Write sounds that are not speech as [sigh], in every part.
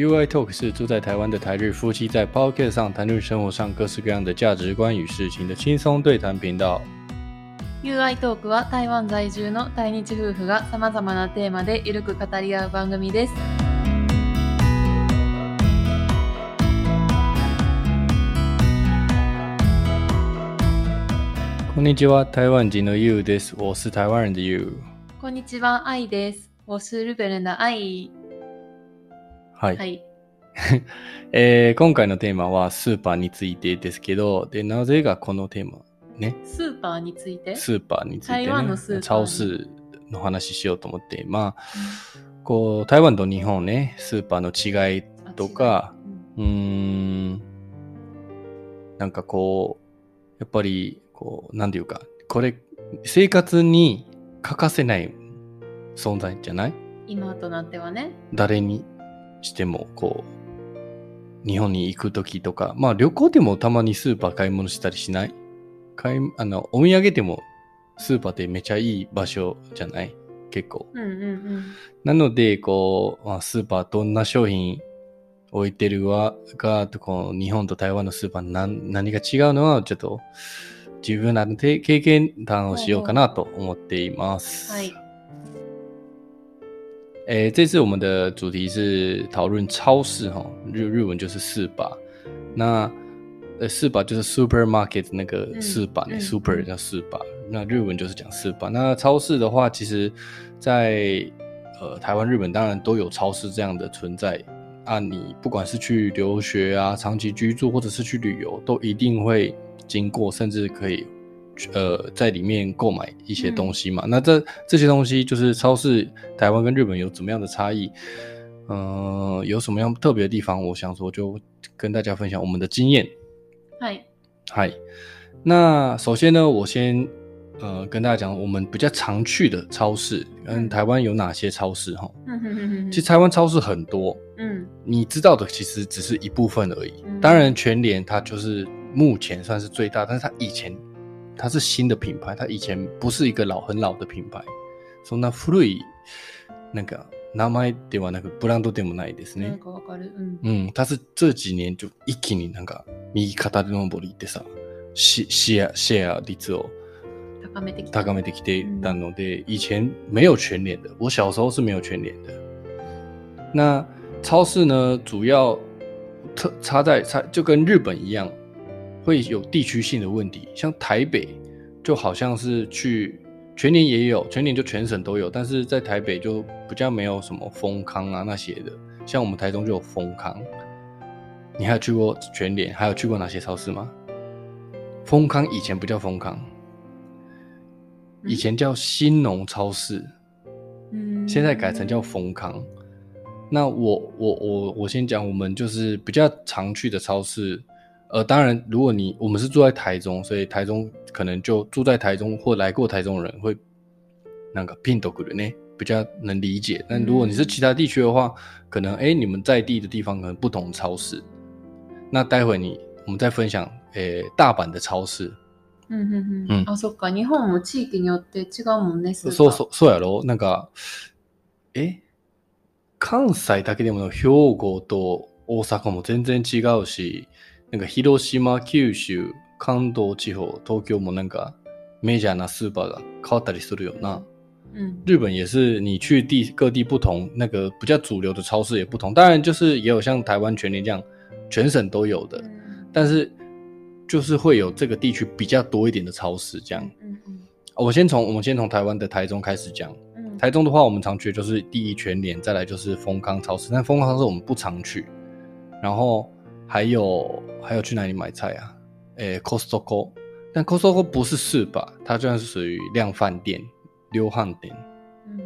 UI Talk 是住在台湾的台日夫妻在 Podcast 上谈论生活上各式各样的价值观与事情的轻松对谈频道。UI トークは台湾在住の対日夫婦が様々なテーマでゆるく語り合う番組です。こんにちは、台湾人の You です。我是台湾人的 You。こんにちは、愛です。我是日本人的愛。はい。はい。[laughs] えー今回のテーマはスーパーについてですけど、で、なぜがこのテーマ？ね、スーパーについて？スーパーについてね、台湾のスーパーに。超市の話しようと思って、まあ、こう、台湾と日本ね、スーパーの違いとか、うん。うーん、なんかこう、やっぱり、こう、なんていうか、これ、生活に欠かせない存在じゃない？今となってはね。誰に？しても、こう、日本に行くときとか、まあ旅行でもたまにスーパー買い物したりしない？買い、あの、お土産でもスーパーってめちゃいい場所じゃない？結構。うんうんうん。なので、こう、まあ、スーパーどんな商品置いてるわが、こう日本と台湾のスーパー何何が違うのは、ちょっと自分なりの経経験談をしようかなと思っています。はい。诶，这次我们的主题是讨论超市哈，日日文就是四把，那呃四把就是 supermarket 那个嗯四把，super 嗯叫四把，那日文就是讲四把。那超市的话，其实在呃台湾、日本当然都有超市这样的存在啊。你不管是去留学啊、长期居住，或者是去旅游，都一定会经过，甚至可以呃在里面购买一些东西嘛。那这这些东西就是超市，台湾跟日本有怎么样的差异？嗯、有什么样特别的地方？我想说就跟大家分享我们的经验。はい。嗨，那首先呢，我先呃跟大家讲我们比较常去的超市，跟嗯台湾有哪些超市哈。うんうんうんうん其实台湾超市很多，うん。你知道的其实只是一部分而已。嗯当然，全联它就是目前算是最大，但是它以前 它是新的品牌，它以前不是一个老很老的品牌。そんな古い那个名前ではなくブランドでもないですねなん。かわかる。うん。嗯，它是这几年就一気になんか右肩の上りってさ、シシェアシェア率を高めてきた。高めてきていたので，以前没有全联的，我小时候是没有全联的。那超市呢，主要特差在差就跟日本一样，会有地区性的问题。像台北就好像是去全年也有，全年就全省都有，但是在台北就比较没有什么丰康啊那些的。像我们台中就有丰康，你还有去过全联？还有去过哪些超市吗？丰康以前不叫丰康，以前叫新农超市，嗯现在改成叫丰康。那我我我我先讲，我们就是比较常去的超市。呃，当然，如果你我们是住在台中，所以台中可能就住在台中或来过台中的人会那个拼斗的呢，比较能理解。但如果你是其他地区的话，可能哎你们在地的地方可能不同超市。那待会你我们再分享，诶大阪的超市。うんうんうんうんあ、そっか。日本も地域によって違うもんね、スーパーそうそう、そうやろなんか、え関西だけでも兵庫と大阪も全然違うし、 なんか広島、九州、関東地方、東京もなんかメジャーなスーパーが変わったりするよな。うん。日本也是，你去地各地不同，那个比较主流的超市也不同。当然，就是也有像台湾全联这样，全省都有的，但是就是会有这个地区比较多一点的超市这样。うんうん我先从我们先从台湾的台中开始讲。うん台中的话，我们常去的就是第一全联，再来就是丰康超市。但丰康超市我们不常去，然后 还有还有去哪里买菜啊？诶，Costco，但 Costco 不是市吧？它虽然是属于量贩店、溜汉店，嗯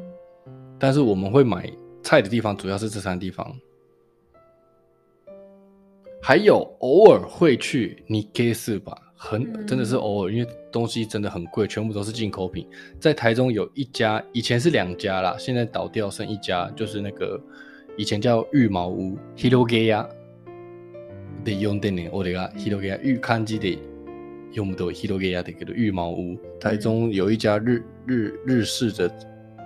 但是我们会买菜的地方主要是这三个地方。还有偶尔会去 Nikkei 市吧，很嗯真的是偶尔，因为东西真的很贵，全部都是进口品。在台中有一家，以前是两家啦，现在倒掉剩一家，就是那个以前叫羽毛屋 Hirogeya で読んでんねん俺が Hirogeya 玉漢字で読むと Hirogeya だけど羽毛屋。台中有一家日日日式的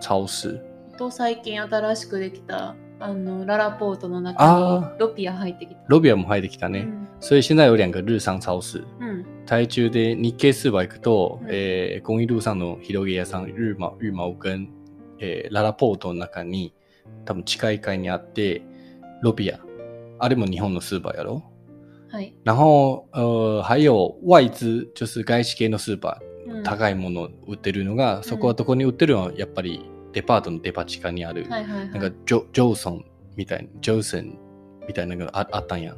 超市，と最近新しくできたあのララポートの中あにロピア入ってきた。ロビアも入ってきたね。うん所以现在有两个日商超市。うん。台中で日経スーパー行くと、うんえー、公益路上の広げ屋さん、日毛、日毛跟、えー、ララポートの中に、多分近い階にあって、ロビア。あれも日本のスーパーやろ？はい。然后、呃、还有外資、就是外資系のスーパー、うん高いもの売ってるのが、そこはどこに売ってるのは、やっぱりデパートのデパ地下にある、はいはいはい。なんかジョジョーソンみたいな、ジョーソンみたいなのがああったんやん。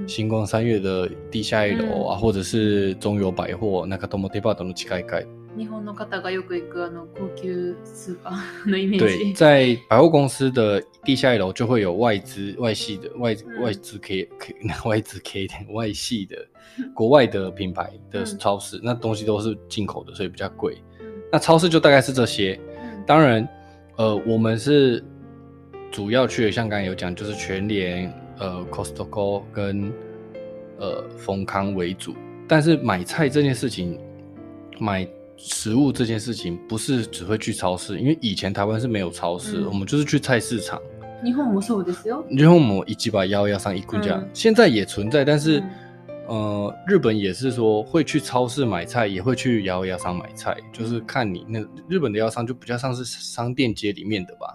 うんうんうん星光三月的地下一楼啊，嗯或者是中友百貨、中友デパートの近い階。日本の方がよく行くあの高級スーパーのイメー对，ジ。在百货公司的地下一楼就会有外资、外系的外嗯外资 K K [laughs] 外资 K 的外系的国外的品牌的嗯超市，那东西都是进口的，所以比较贵。うん那超市就大概是这些。うん当然，呃，我们是主要去的，像刚才有讲，就是全联、 呃 Costco 跟呃丰康为主。但是买菜这件事情，买食物这件事情，不是只会去超市，因为以前台湾是没有超市，嗯我们就是去菜市场。日本もそうですよ。然后我们一几把幺幺上一棍这样，嗯现在也存在，但是。嗯呃，日本也是说会去超市买菜，也会去摇摇商买菜，就是看你那日本的摇商就比较像是商店街里面的吧。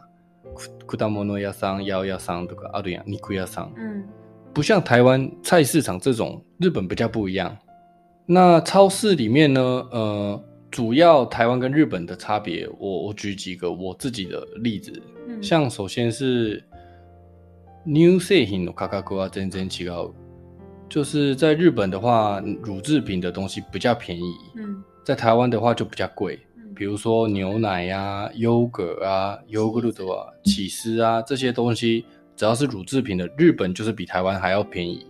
库达摩诺亚商、摇摇商这个阿对呀、尼库亚商，うん。不像台湾菜市场这种，日本比较不一样。那超市里面呢，呃，主要台湾跟日本的差别，我我举几个我自己的例子，うん像首先是乳製品の価格は全然違う。就是在日本的话，乳制品的东西比较便宜，うん在台湾的话就比较贵。 うん比如说牛奶呀、优格啊、优格鲁的啊、起司啊这些东西，只要是乳制品的，日本就是比台湾还要便宜。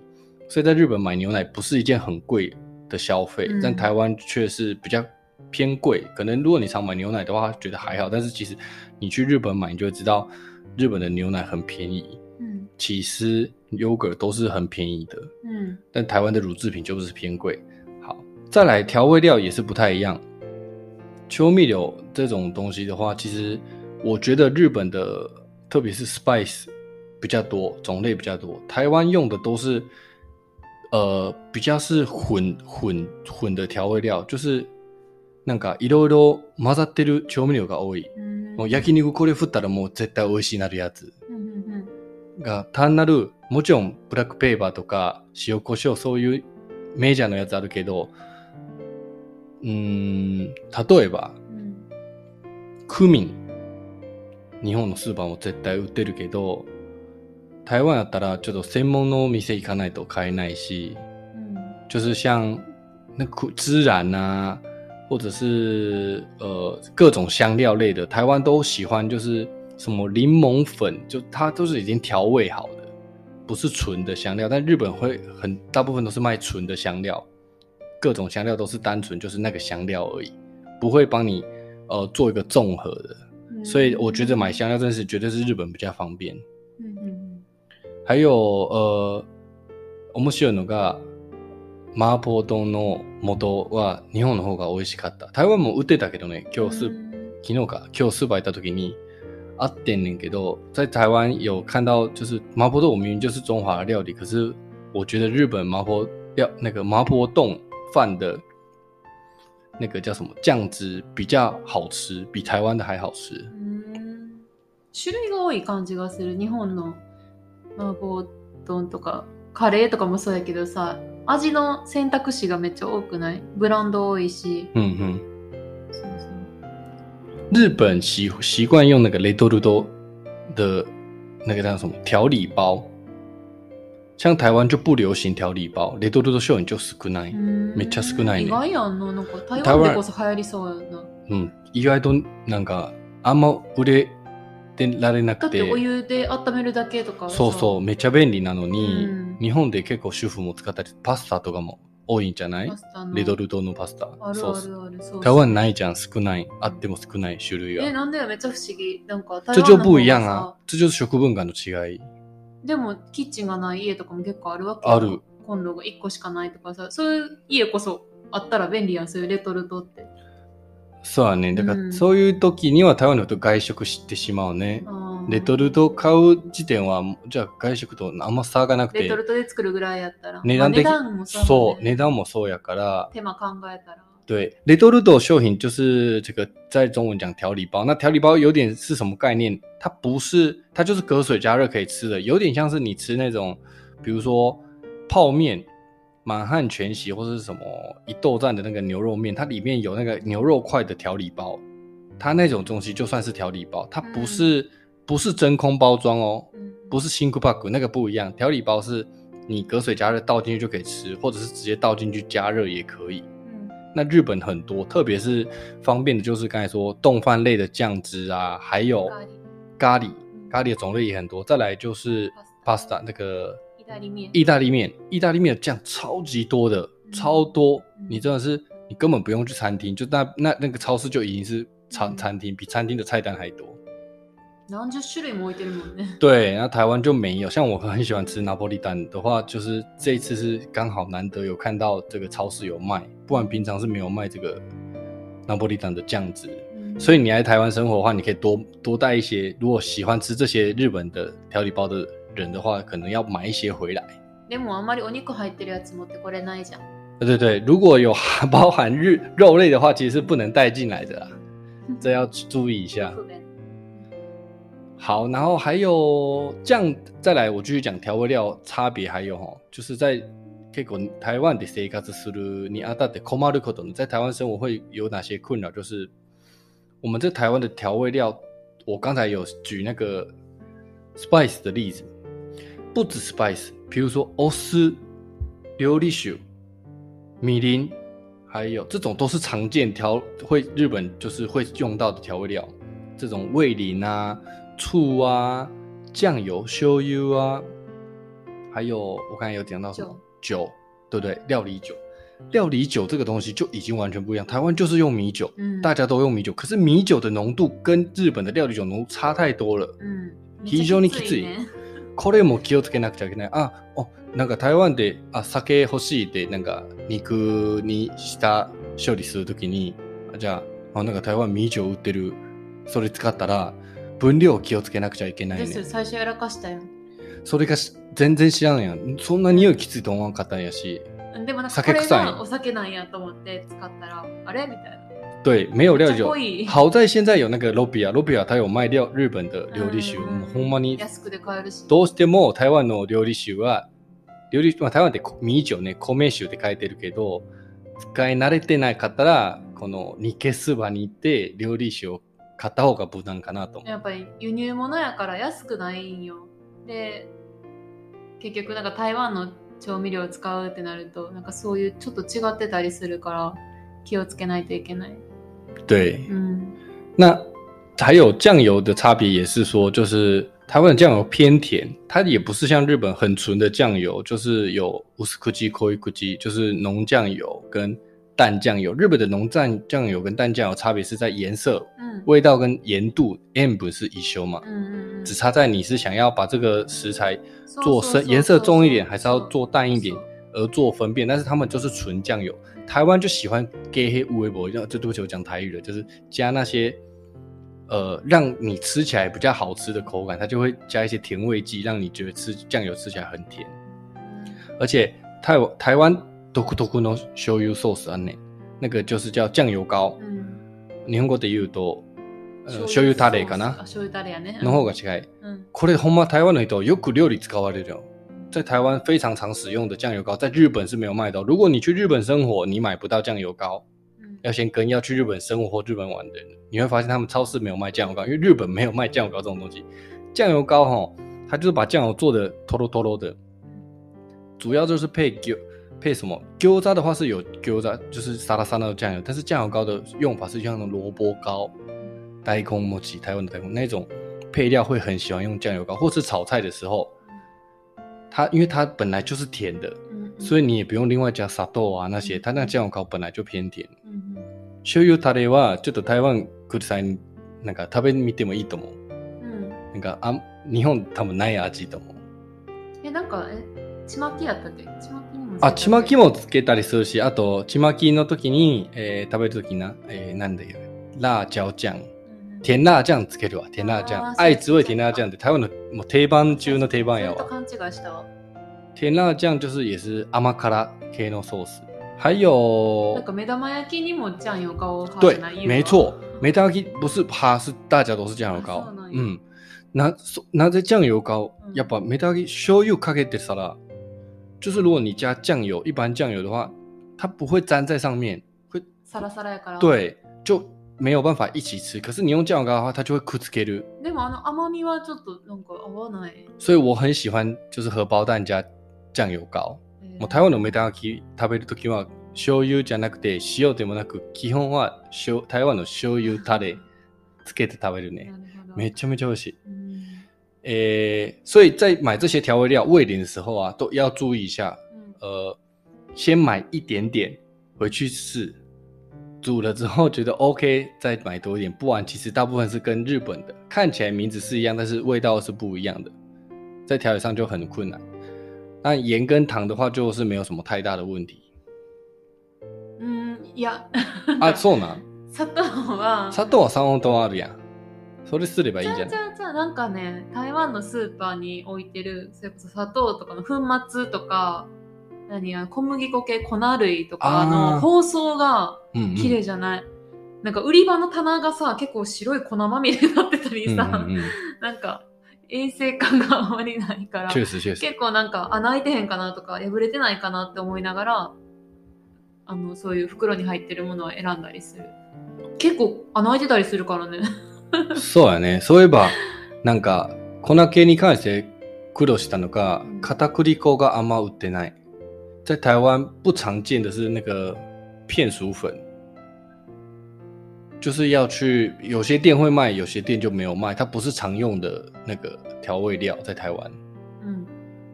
所以在日本买牛奶不是一件很贵的消费，嗯但台湾却是比较偏贵。可能如果你常买牛奶的话，觉得还好，但是其实你去日本买，你就会知道日本的牛奶很便宜，うん起司、优格都是很便宜的。うん但台湾的乳制品就是偏贵。好，再来调味料也是不太一样。 秋蜜柳这种东西的话，其实我觉得日本的特别是 spice 比较多，种类比较多。台湾用的都是呃比较是混混混的调味料，就是なんかいろいろ混ざってる調味料が多い。うんもう焼肉これ振ったらもう絶対美味しいなるやつ。が単なるもちろんブラックペーパーとか塩コショウそういうメジャーのやつあるけどうーん例えばうんクミン日本のスーパーも絶対売ってるけど台湾やったらちょっと専門の店行かないと買えないしうん就是像那苦孜然啊，或者是呃各种香料类的，台湾都喜欢，就是什么柠檬粉，就它都是已经调味好的，不是纯的香料。但日本会很大部分都是卖纯的香料，各种香料都是单纯就是那个香料而已，不会帮你呃做一个综合的。うん所以我觉得买香料真的是绝对是日本比较方便。うんうん还有呃，面白いのが麻婆丼の素は日本の方が美味しかった。台湾も売ってたけどね、今日スーうん昨日か今日スーパー行った時にあってんねんけど，在台湾有看到就是麻婆豆腐明明就是中华的料理，可是我觉得日本麻婆料那个麻婆冻饭的那个叫什么？酱汁比较好吃，比台湾的还好吃。うん種類が多い感じがする日本の麻婆丼とかカレーとかもそうやけどさ味の選択肢がめっちゃ多くない？ブランド多いし。嗯哼。そうそう。日本习习惯用那个雷多鲁多的那个叫什么？调理包，像台湾就不流行调理包，雷多鲁多秀你就少ない。うんめっちゃ少ないね意外やんななんか台台湾湾でこそ流行りそうやな。うん、意外となんかあんま売れてられなくだっててお湯で温めるだけとかそうそうめっちゃ便利なのに、うん。日本で結構主婦も使ったりパスタとかも多いんじゃない？レドルトのパスタ。あるあるあるそう台湾ないじゃん少ない。あっても少ない種類えがなんでめっちゃ不思議。なんか台这就湾の方が不一样啊さ这就是食文化の違いでもキッチンがない家とかも結構あるわけよ。ある。コンロが1個しかないとかさ。そういう家こそあったら便利やん。そういうレトルトって。そうやね。だかうん。ら、そういう時には台湾の人外食してしまうね。あレトルト買う時点は、じゃあ外食とあんま差がなくて。レト、ルトで作るぐらいやったら。値段的まあ値段もさそう、値段もそうやから、手間考えたら。对，レトルト商品就是这个在中文讲调理包。那调理包有点是什么概念？它不是，它就是隔水加热可以吃的，有点像是你吃那种，比如说泡面、满汉全席或者是什么一豆站的那个牛肉面，它里面有那个牛肉块的调理包，它那种东西就算是调理包，它不是、不是真空包装哦，うん不是新库巴古那个不一样，调理包是你隔水加热倒進去就可以吃，或者是直接倒进去加热也可以。 那日本很多，特别是方便的，就是刚才说冻饭类的酱汁啊，还有咖喱，咖喱的种类也很多。再来就是 pasta 那个意大利面。意大利面，意大利面的酱超级多的，超多嗯，你真的是你根本不用去餐厅，就那那那个超市就已经是餐嗯餐厅，比餐厅的菜单还多。何十種類も置いてるもんね。对，那台湾就没有。像我很喜欢吃拿破利蛋的话，就是这一次是刚好难得有看到这个超市有卖，不然平常是没有卖这个拿破利蛋的酱汁。うん所以你来台湾生活的话，你可以多多带一些。如果喜欢吃这些日本的调理包的人的话，可能要买一些回来。でもあんまりお肉入ってるやつ持ってこれないじゃん。对对对，如果有[laughs] 包含日肉类的话，其实是不能带进来的啦，[laughs] 这要注意一下。 不便好，然后还有酱，再来我继续讲调味料差别，还有哈，就是在結構台湾的生活するにあたって困ること呢，在台湾生活会有哪些困扰？就是我们这台湾的调味料，我刚才有举那个 spice 的例子，不止 spice，比如说欧斯、琉璃酒、米林，还有这种都是常见调会日本就是会用到的调味料，这种味淋啊、 醋啊、酱油、醤油啊，还有我刚才有讲到什么？酒，对不对？料理酒，料理酒这个东西就已经完全不一样。台湾就是用米酒，うん大家都用米酒，可是米酒的浓度跟日本的料理酒浓度差太多了。うん非常にきついね。[laughs] これも気をつけなくちゃいけない。あ、お、なんか台湾で、あ、酒欲しいって、なんか肉にした処理するときに、あじゃあ、あ、なんか台湾米酒売ってる、それ使ったら、分量を気をつけなくちゃいけないですね。最初やらかしたよ。それがし全然知らんやん。そんな匂いきついと思わんかったんやし。でもなんかこれ酒臭いがお酒なんやと思って使ったら、あれみたいな。对，没有料理酒めっちゃ濃。い好在现在有那个 Lobia Lobia，它有卖料日本的料理酒。うんもうほんまに安くで買えるし。どうしても台湾の料理酒は、料理、まあ、台湾って米酒ね、米酒って書いてるけど、使い慣れてないかったら、この煮消す場に行って料理酒を買った方が無難かなと。やっぱり輸入物やから安くないんよ。で、結局なんか台湾の調味料を使うってなると、なんかそういうちょっと違ってたりするから気をつけないといけない。对，うん。那还有酱油的差别也是说，就是台湾的酱油偏甜，它也不是像日本很纯的酱油，就是有乌斯库基、科伊库基，就是浓酱油跟淡酱油。日本的浓淡酱油跟淡酱油差别是在颜色、うん。味道跟盐度，塩不是一修嘛，うんうんうん只差在你是想要把这个食材そう做そうそう深颜色重一点，そう还是要做淡一点そう而做分辨。但是他们就是纯酱油，台湾就喜欢给黑乌微博，就对不起我讲台语了，就是加那些呃让你吃起来比较好吃的口感，它就会加一些甜味剂，让你觉得吃酱油吃起来很甜。而且台台湾 独特の醤油ソースあんねん那个就是叫酱油膏。うん日本語で言うと、呃醤油タレかあな醤油タレやね。の方が近い。うん。これほんま台湾の人よく料理使われるよ。在台湾非常常使用的酱油膏，在日本是没有卖的哦。如果你去日本生活，你买不到酱油膏，うん要先跟要去日本生活或日本玩的人，你会发现他们超市没有卖酱油膏，因为日本没有卖酱油膏这种东西。酱油膏哈，它就是把酱油做的透露透露的，主要就是配酒配什么？餃子的话是有餃子，就是沙拉沙拉的酱油，但是酱油膏的用法是像萝卜糕、呆空莫奇、台湾的呆空那种配料会很喜欢用酱油膏，或是炒菜的时候，它因为它本来就是甜的，所以你也不用另外加砂豆啊那些，它那个酱油膏本来就偏甜。醤油タレはちょっと台湾来る際になんか食べてみてもいいと思う。うんなんかあ日本多分ない味と思う。え、なんか、え、ちまきやったっけ？ちま。あ、ちまきもつけたりするし、あとちまきの時に、えー食べる時な、えーなんだよ、辣椒酱、うん。甜辣酱つけるわ。甜辣酱あー愛滋味甜辣酱って台湾のもう定番中の定番やわ。勘違いした。わ。甜辣酱就是也是甘辛系のソース。还有なんか目玉焼きにも酱油膏派对じゃない，没错，梅大鸡不是哈，是大家都是酱油膏ん。や嗯，那そなぜ酱油膏嗯やっぱ梅大鸡醤油かけてたら，就是如果你加酱油，一般酱油的话，它不会粘在上面，会サラサラやから。。对就没有办法一起吃。可是你用酱油膏的话，它就会くっつける。でもあの甘みはちょっとなんか合わない？所以我很喜欢就是荷包蛋加酱油膏。えーもう台湾の梅大鸡食べるときは醤油じゃなくて塩でもなく基本は塩台湾の醤油タレつけて食べるね。[laughs] なるほどめちゃめちゃ美味しい。うん诶、所以在买这些调味料味淋的时候啊，都要注意一下。うん呃，先买一点点回去试，煮了之后觉得 OK，再买多一点。不然其实大部分是跟日本的，看起来名字是一样，但是味道是不一样的，在调理上就很困难。那盐跟糖的话，就是没有什么太大的问题うん、いや、啊。そうなん。砂糖は、砂糖は三本とあるやん。 それすればいいじゃじゃん。あじゃあじゃあなんかね、台湾のスーパーに置いてる、それこそ砂糖とかの粉末とか、何や、小麦粉系粉類とかの包装がうん、うん。綺麗じゃない、なんか売り場の棚がさ、結構白い粉まみれになってたりうんさ、うんうん。なんか衛生感があまりないから。結構なんか穴開いてへんかなとか破れてないかなって思いながらあのそういう袋に入ってるものを選んだりする結構穴開いてたりするからねそうやね。そういえば、なんか、粉系に関して苦労したのがうん、片栗粉があんま売ってない。在台湾不常见的是那个片薯粉，就是要去有些店会卖，有些店就没有卖。它不是常用的那个调味料，在台湾，うん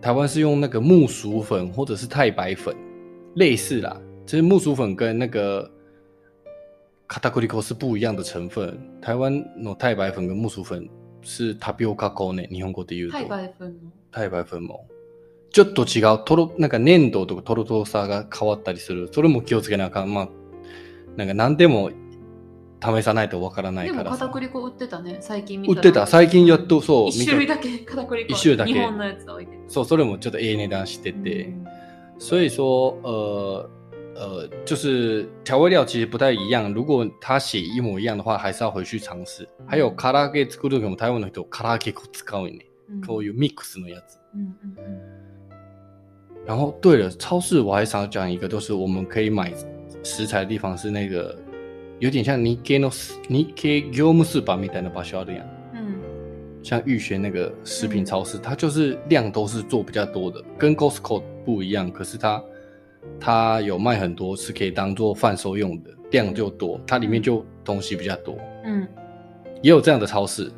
台湾是用那个木薯粉或者是太白粉，类似啦。其实木薯粉跟那个 片栗粉是不一样的成分。台湾の太白粉跟木薯粉是タピオカ粉ね、日本語で言うと。海外分の太白粉も。ちょっと違う。とろ、なんか粘度とかとろとろさが変わったりする。それも気をつけなあかん。まあ、なんか何でも試さないとわからないでもからさ片。栗粉売ってたね最近見たら売ってた。最近やっとそう。一種類だけ片栗粉一種類だけ日本のやつ置いてそう、それもちょっとええ値段してて。所以说，呃呃，就是调味料其实不太一样。如果它写一模一样的话，还是要回去尝试。还有唐揚げ作る時も台湾の人唐揚げ粉使うね。うんこういうミックスのやつ。うんうんうん然后对了，超市我还想讲一个，就是我们可以买食材的地方是那个有点像日系の日系業務スーパーみたいな場所あるやん。うん像玉轩那个食品超市，它就是量都是做比较多的，跟 Costco 不一样。可是它它有卖很多是可以当做贩售用的，量就多，它里面就东西比较多。うん也有这样的超市，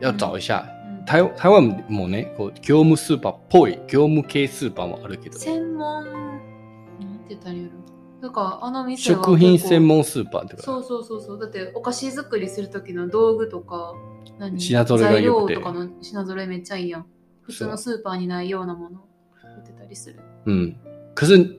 要找一下。うん台台湾もね、こう業務スーパーっぽい業務系スーパーもあるけど。専門。なん。て言ったらいいんやろだからあの店は食品専門スーパーとそうそうそうそう。だってお菓子作りする時の道具とか何？品揃えが材良くて。料とかの品揃えめっちゃいいやん。普通のスーパーにないようなもの。売ってたりする。嗯，可是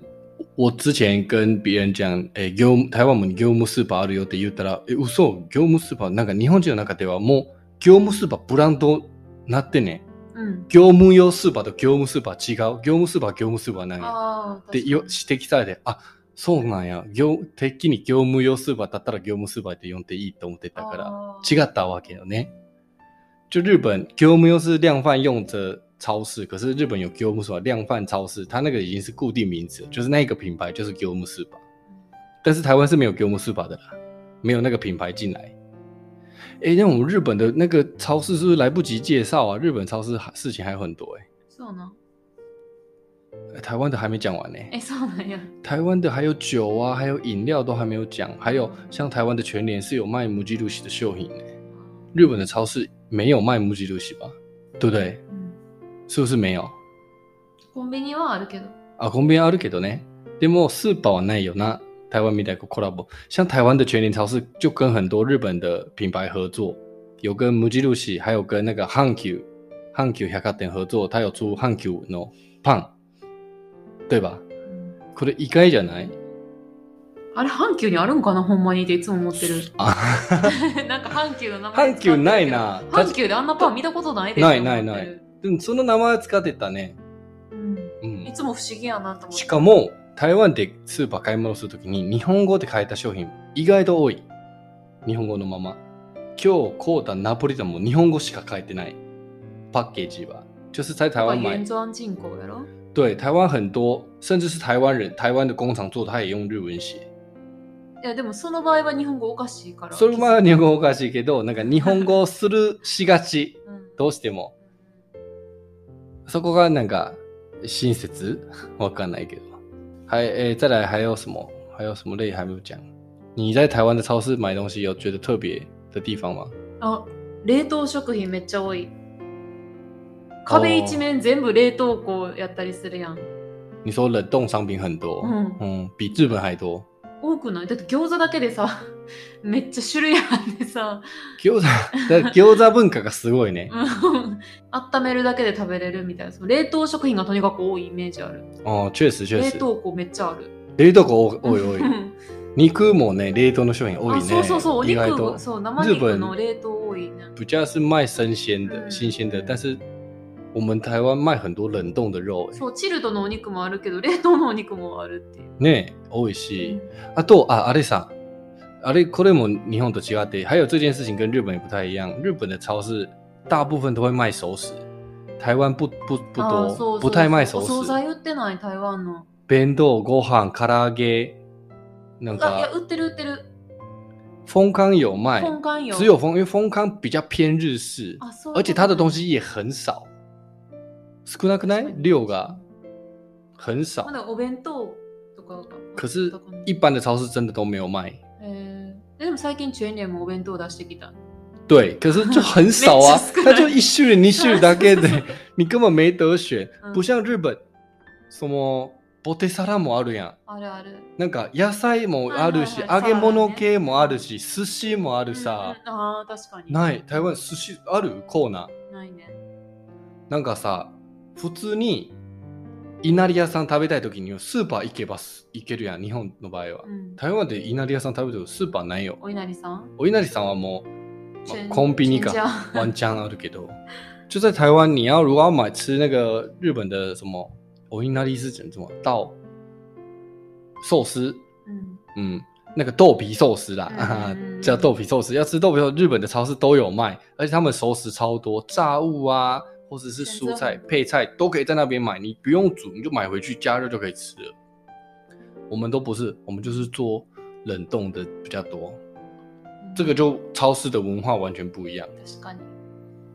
我之前跟别人讲，诶、業務台湾も業務スーパーあるよって言ったら、え、嘘業務スーパーなんか日本人の中ではもう業務スーパーブランドなってね。うん業務用スーパーと業務スーパー違う。業務スーパーは業務スーパーなんや。ってよ指摘されて、あ、そうなんや。業てっきり業務用スーパーだったら業務スーパーって呼んでいいと思ってたから、違ったわけよね。就日本業務用是量贩用的超市，可是日本有 Gilmus 吧量贩超市，它那个已经是固定名字，就是那个品牌就是 Gilmus 吧。但是台湾是没有 Gilmus 吧的啦，没有那个品牌进来。哎、那我们日本的那个超市是不是来不及介绍啊？日本超市事情还有很多哎、欸。是呢。台湾的还没讲完呢、哎、欸，是没。台湾的还有酒啊，还有饮料都还没有讲，还有像台湾的全联是有卖木吉露西的秀品、呢、日本的超市没有卖木吉露西吧？对不对？是不是没有？コンビニはあるけど啊，コンビニあるけどね。でもスーパーはないよな。台湾みたいなコラボ，像台湾的全联超市就跟很多日本的品牌合作，有跟母鸡露西，还有跟那个阪急、阪急百貨店合作，它有出阪急のパン，对吧？これ意外じゃない？あれ、阪急にあるんかなほんまにっていつも思ってる。あなんか阪急の名前阪急ないな。阪急であんなパン見たことないでないないない。でもその名前使ってたね。うん。うんい。つも不思議やなと思って。しかも、台湾でスーパー買い物するときに日本語で書いた商品意外と多い。日本語のまま。今日買うたナポリタンも日本語しか書いてない。パッケージは。就是在台湾买原。装进口やろ？对，台湾很多，甚至是台湾人，台湾的工厂做的，他也用日文写。いや、でもその場合は日本語おかしいから。それは日本語おかしいけど、なんか日本語をするしがち。うんどうしても。そこがなんか親切？[laughs] わかんないけど。还诶，再来还有什么？还有什么？类还没有讲？你在台湾的超市买东西有觉得特别？的地方吗？あ、冷凍食品めっちゃ多い。壁一面全部冷凍庫やったりするやん。你说冷冻商品很多，うん。嗯，比日本还多？多くない？だって餃子だけでさ、[laughs] めっちゃ種類あってさ、餃子、だ餃子文化がすごいね。うん温めるだけで食べれるみたいな。その冷凍食品がとにかく多いイメージある。哦，确实确冷实。凍庫めっちゃある。冷凍庫多い多い。うん肉もね、冷凍の商品多いあね。そうそうそう、お肉と。そう、生肉の冷凍多いね。比较是卖生鲜的、嗯新鲜的，但是我们台湾卖很多冷冻的肉、欸，そう、チルドのお肉もあるけど、冷凍のお肉もあるっていう。ね、多いし。あと、あ、あれさ、あれ、これも日本と違って、还有这件事情跟日本也不太一样。日本的超市大部分都会卖熟食，台湾不不不多，不太卖熟お惣食。菜売ってない台湾の。弁当、ご飯、唐揚げ，那あ、いや、个売ってる売ってる。丰康有卖，本館よ。只有丰，因为丰康比较偏日式，而且它的东西西也很少，少なくない？量が很少ま。だお弁当とかが可是一般的超市真的都没有卖。えー、でも最近チェーン店もお弁当出してきた。对，可是就很少啊没吃过，它就一種類、二種類だけで，[laughs] 你根本没得选。嗯不像日本，什么ポテサラもあるやん。あるある。なんか野菜もあるし、揚げ物系もあるし、寿司もあるさ。あー確かに。ない、台湾寿司ある？コーナー。ないね。なんかさ、普通に稲荷屋さん食べたい時にはスーパー行けばす行けるやん、日本の場合は。うん。台湾で稲荷屋さん食べるとスーパーないよ。お稲荷さん？お稲荷さんはもう、まコンビニかワンチャンあるけど。就在台湾，你要如果要买吃那个日本的什么，お稲荷是指什么？到寿司，うん嗯，那个豆皮寿司啦，嗯叫豆皮寿司。要吃豆皮寿司，日本的超市都有卖，而且他们熟食超多，炸物啊，或者是蔬菜配菜都可以在那边买，你不用煮，你就买回去加热就可以吃了。我们都不是，我们就是做冷冻的比较多，这个就超市的文化完全不一样。確かに。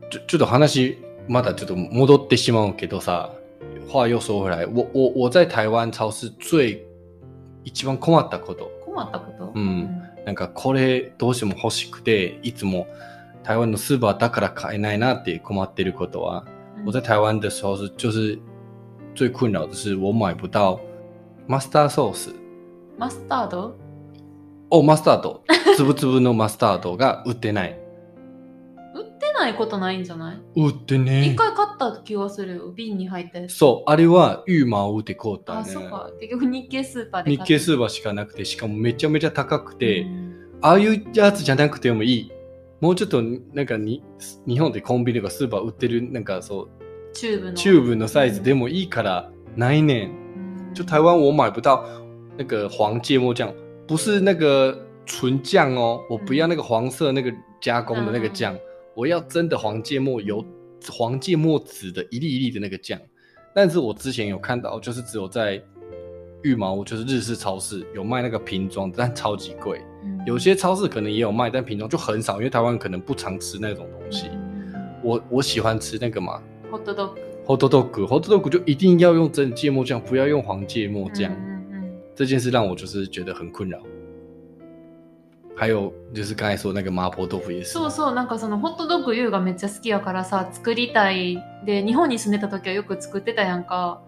ちょちょっと話まだちょっと戻ってしまうけどさ、话又说回来，我我我在台湾超市最一番困ったこと。困ったこと？うんなんかこれどうしても欲しくて、いつも台湾のスーパーだから買えないなって困ってることは，うん我在台湾的时候是就是最困扰的是我买不到 master sauce マスタード？哦マスタードつぶつぶのマスタードが売ってない。売ってないことないんじゃない？売ってね一回買った気がするよ。瓶に入ったやつ。そう、あれはユーマーで買うたあ、ね。そうか。結局日系スーパーで日系スーパパーしかなくて、しかもめちゃめちゃ高くて、うんああいうやつじゃなくてもいい。もうちょっとなんかに日本でコンビニとかスーパー売ってるなんかそうチューブの。チューブのサイズでもいいからないねん。うん就台湾我买不到那个黄芥末酱，不是那个纯酱哦，我不要那个黄色那个加工的那个酱，我要真的黄芥末油黄芥末籽的一粒一粒的那个酱。但是我之前有看到，就是只有在羽毛，就是日式超市有卖那个瓶装的，但超级贵。 うん有些超市可能也有卖，但瓶装就很少，因为台湾可能不常吃那种东西。我我喜欢吃那个嘛ホットドッグ。 ，hot dog，hot dog 就一定要用真芥末酱，不要用黄芥末酱。うんうん这件事让我就是觉得很困扰。还有就是刚才说那个麻婆豆腐也是，そうそう、なんかそのホットドッグユウがめっちゃ好きやからさ、作りたい。で、日本に住んでた時はよく作ってたやんか。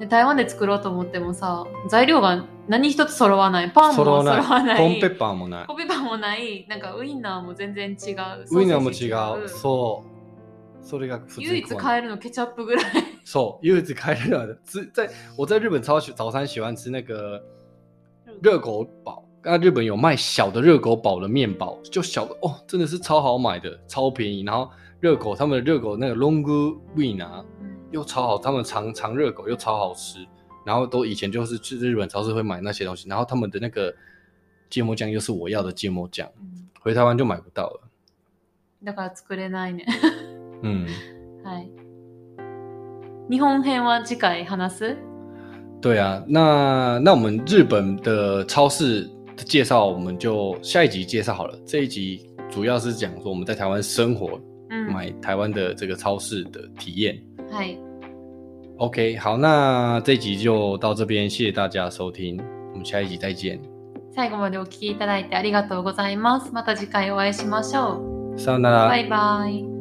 で、台湾で作ろうと思ってもさ、材料が 何一つ揃わない。パンも揃わない。コーンペッパーもない。コペパンもない。なんかウインナーも全然違う。ウインナーも違う。そう。それが唯一困買えるのケチャップぐらい。そう，唯一开了的。只在我在日本超喜早餐喜欢吃那个热狗堡。那日本有卖小的热狗堡的面包，就小的哦，真的是超好买的，超便宜。然后热狗他们的热狗那个 long wing 啊，又超好，他们长长热狗又超好吃。然后都以前就是去日本超市会买那些东西，然后他们的那个芥末酱又是我要的芥末酱，回台湾就买不到了。だから作れないね。嗯，はい。日本編は次回話す对啊，那那我们日本的超市的介绍，我们就下一集介绍好了。这一集主要是讲说我们在台湾生活，うん。买台湾的这个超市的体验。はい。 OK，好，那这一集就到这边，谢谢大家收听，我们下一集再见，最後までお聞きいただいてありがとうございます。また次回お会いしましょさよなう。らバ。イバイ。